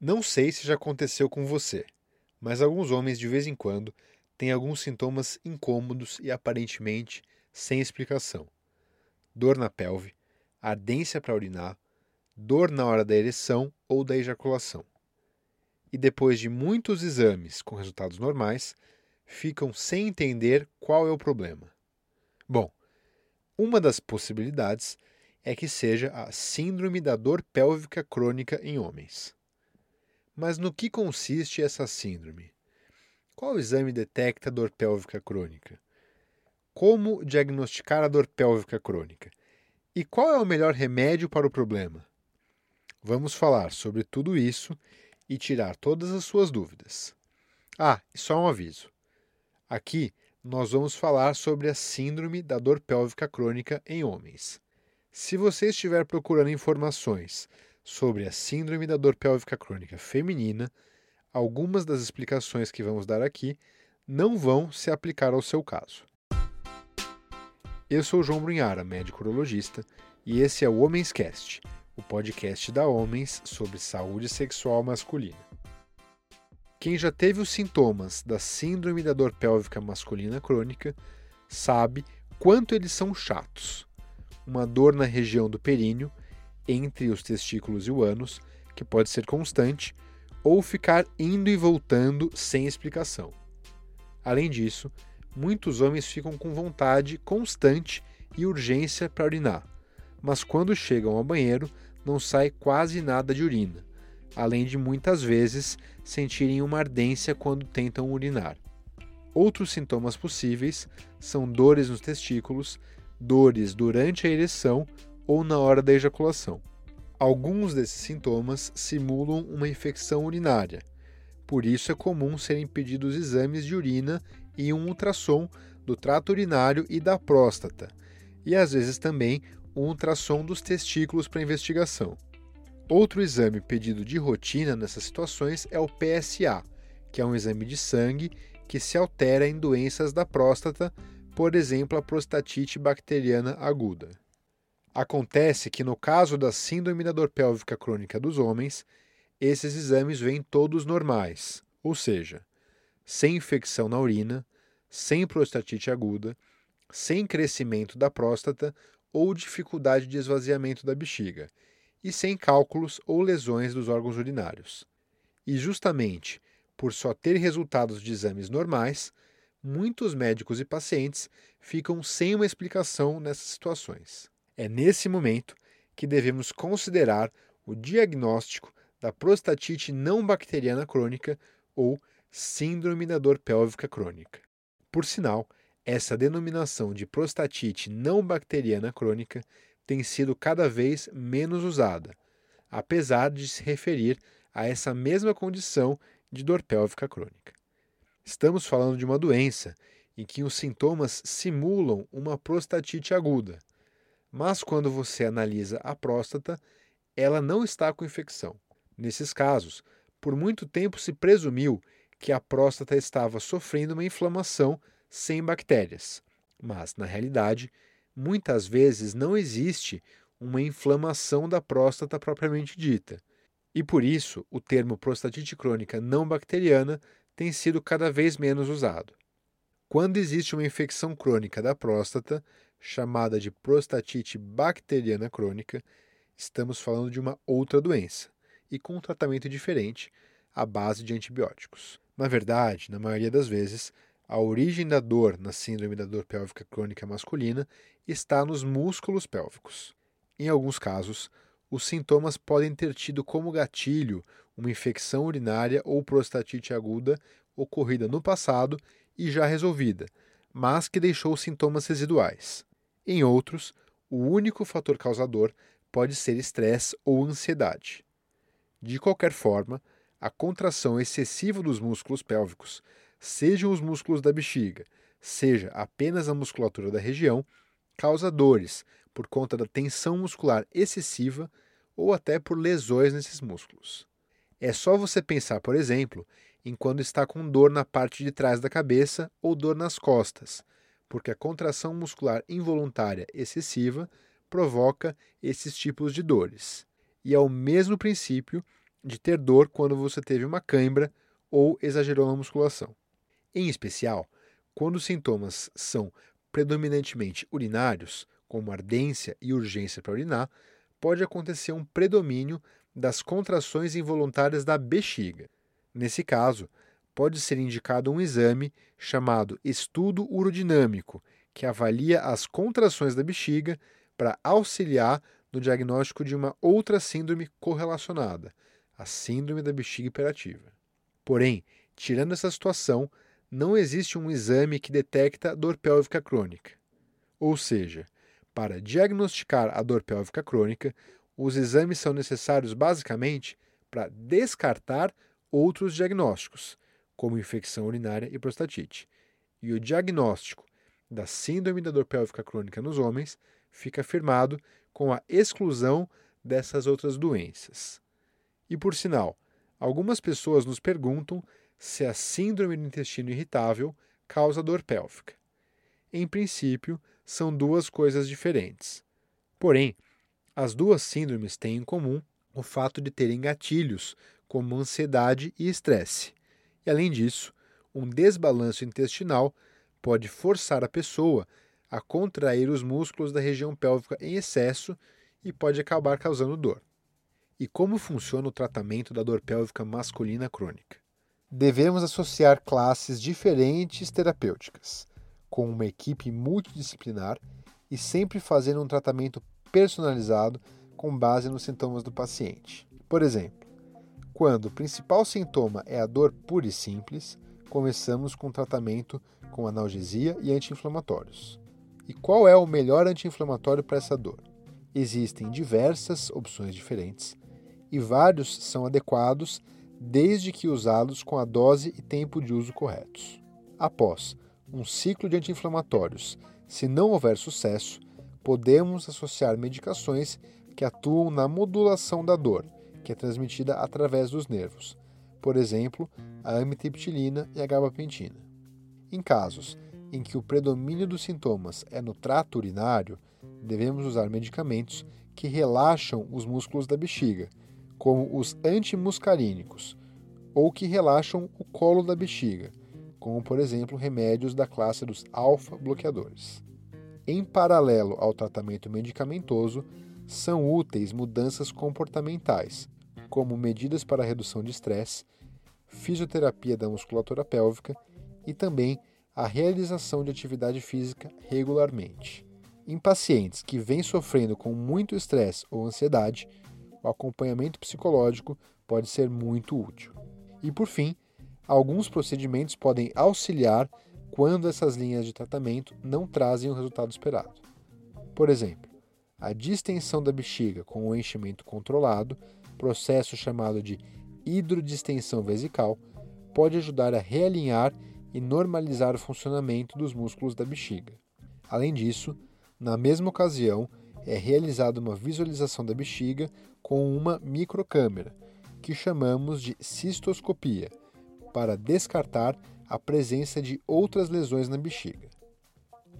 Não sei se já aconteceu com você, mas alguns homens de vez em quando têm alguns sintomas incômodos e aparentemente sem explicação. Dor na pelve, ardência para urinar, dor na hora da ereção ou da ejaculação. E depois de muitos exames com resultados normais, ficam sem entender qual é o problema. Bom, uma das possibilidades é que seja a síndrome da dor pélvica crônica em homens. Mas no que consiste essa síndrome? Qual exame detecta dor pélvica crônica? Como diagnosticar a dor pélvica crônica? E qual é o melhor remédio para o problema? Vamos falar sobre tudo isso e tirar todas as suas dúvidas. Ah, e só um aviso. Aqui nós vamos falar sobre a síndrome da dor pélvica crônica em homens. Se você estiver procurando informações sobre a síndrome da dor pélvica crônica feminina, algumas das explicações que vamos dar aqui não vão se aplicar ao seu caso. Eu sou João Brunhara, médico urologista, e esse é o Homens Cast, o podcast da Homens sobre saúde sexual masculina. Quem já teve os sintomas da síndrome da dor pélvica masculina crônica sabe quanto eles são chatos. Uma dor na região do períneo entre os testículos e o ânus, que pode ser constante, ou ficar indo e voltando sem explicação. Além disso, muitos homens ficam com vontade constante e urgência para urinar, mas quando chegam ao banheiro não sai quase nada de urina, além de muitas vezes sentirem uma ardência quando tentam urinar. Outros sintomas possíveis são dores nos testículos, dores durante a ereção ou na hora da ejaculação. Alguns desses sintomas simulam uma infecção urinária, por isso é comum serem pedidos exames de urina e um ultrassom do trato urinário e da próstata, e às vezes também um ultrassom dos testículos para investigação. Outro exame pedido de rotina nessas situações é o PSA, que é um exame de sangue que se altera em doenças da próstata, por exemplo, a prostatite bacteriana aguda. Acontece que, no caso da síndrome da dor pélvica crônica dos homens, esses exames vêm todos normais, ou seja, sem infecção na urina, sem prostatite aguda, sem crescimento da próstata ou dificuldade de esvaziamento da bexiga, e sem cálculos ou lesões dos órgãos urinários. E justamente por só ter resultados de exames normais, muitos médicos e pacientes ficam sem uma explicação nessas situações. É nesse momento que devemos considerar o diagnóstico da prostatite não bacteriana crônica ou síndrome da dor pélvica crônica. Por sinal, essa denominação de prostatite não bacteriana crônica tem sido cada vez menos usada, apesar de se referir a essa mesma condição de dor pélvica crônica. Estamos falando de uma doença em que os sintomas simulam uma prostatite aguda, mas quando você analisa a próstata, ela não está com infecção. Nesses casos, por muito tempo se presumiu que a próstata estava sofrendo uma inflamação sem bactérias, mas, na realidade, muitas vezes não existe uma inflamação da próstata propriamente dita. E por isso, o termo prostatite crônica não bacteriana tem sido cada vez menos usado. Quando existe uma infecção crônica da próstata, chamada de prostatite bacteriana crônica, estamos falando de uma outra doença e com um tratamento diferente à base de antibióticos. Na verdade, na maioria das vezes, a origem da dor na síndrome da dor pélvica crônica masculina está nos músculos pélvicos. Em alguns casos, os sintomas podem ter tido como gatilho uma infecção urinária ou prostatite aguda ocorrida no passado e já resolvida, mas que deixou sintomas residuais. Em outros, o único fator causador pode ser estresse ou ansiedade. De qualquer forma, a contração excessiva dos músculos pélvicos, sejam os músculos da bexiga, seja apenas a musculatura da região, causa dores por conta da tensão muscular excessiva ou até por lesões nesses músculos. É só você pensar, por exemplo, em quando está com dor na parte de trás da cabeça ou dor nas costas, porque a contração muscular involuntária excessiva provoca esses tipos de dores. E é o mesmo princípio de ter dor quando você teve uma cãibra ou exagerou na musculação. Em especial, quando os sintomas são predominantemente urinários, como ardência e urgência para urinar, pode acontecer um predomínio das contrações involuntárias da bexiga. Nesse caso, pode ser indicado um exame chamado estudo urodinâmico, que avalia as contrações da bexiga para auxiliar no diagnóstico de uma outra síndrome correlacionada, a síndrome da bexiga hiperativa. Porém, tirando essa situação, não existe um exame que detecta dor pélvica crônica. Ou seja, para diagnosticar a dor pélvica crônica, os exames são necessários basicamente para descartar outros diagnósticos, como infecção urinária e prostatite. E o diagnóstico da síndrome da dor pélvica crônica nos homens fica firmado com a exclusão dessas outras doenças. E por sinal, algumas pessoas nos perguntam se a síndrome do intestino irritável causa dor pélvica. Em princípio, são duas coisas diferentes. Porém, as duas síndromes têm em comum o fato de terem gatilhos, como ansiedade e estresse. E além disso, um desbalanço intestinal pode forçar a pessoa a contrair os músculos da região pélvica em excesso e pode acabar causando dor. E como funciona o tratamento da dor pélvica masculina crônica? Devemos associar classes diferentes terapêuticas, com uma equipe multidisciplinar e sempre fazendo um tratamento personalizado com base nos sintomas do paciente. Por exemplo, quando o principal sintoma é a dor pura e simples, começamos com tratamento com analgesia e anti-inflamatórios. E qual é o melhor anti-inflamatório para essa dor? Existem diversas opções diferentes e vários são adequados desde que usados com a dose e tempo de uso corretos. Após um ciclo de anti-inflamatórios, se não houver sucesso, podemos associar medicações que atuam na modulação da dor, que é transmitida através dos nervos, por exemplo, a amitriptilina e a gabapentina. Em casos em que o predomínio dos sintomas é no trato urinário, devemos usar medicamentos que relaxam os músculos da bexiga, como os antimuscarínicos, ou que relaxam o colo da bexiga, como por exemplo remédios da classe dos alfa-bloqueadores. Em paralelo ao tratamento medicamentoso, são úteis mudanças comportamentais, como medidas para redução de estresse, fisioterapia da musculatura pélvica e também a realização de atividade física regularmente. Em pacientes que vêm sofrendo com muito estresse ou ansiedade, o acompanhamento psicológico pode ser muito útil. E por fim, alguns procedimentos podem auxiliar quando essas linhas de tratamento não trazem o resultado esperado. Por exemplo, a distensão da bexiga com o enchimento controlado, processo chamado de hidrodistensão vesical, pode ajudar a realinhar e normalizar o funcionamento dos músculos da bexiga. Além disso, na mesma ocasião, é realizada uma visualização da bexiga com uma microcâmera, que chamamos de cistoscopia, para descartar a presença de outras lesões na bexiga.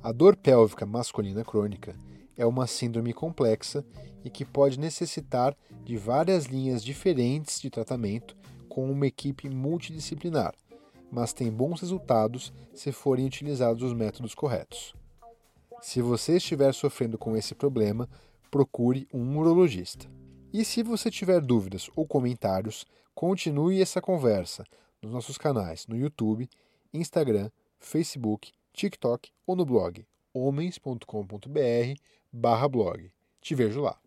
A dor pélvica masculina crônica é uma síndrome complexa e que pode necessitar de várias linhas diferentes de tratamento com uma equipe multidisciplinar, mas tem bons resultados se forem utilizados os métodos corretos. Se você estiver sofrendo com esse problema, procure um urologista. E se você tiver dúvidas ou comentários, continue essa conversa nos nossos canais no YouTube, Instagram, Facebook, TikTok ou no blog homens.com.br/blog. Te vejo lá.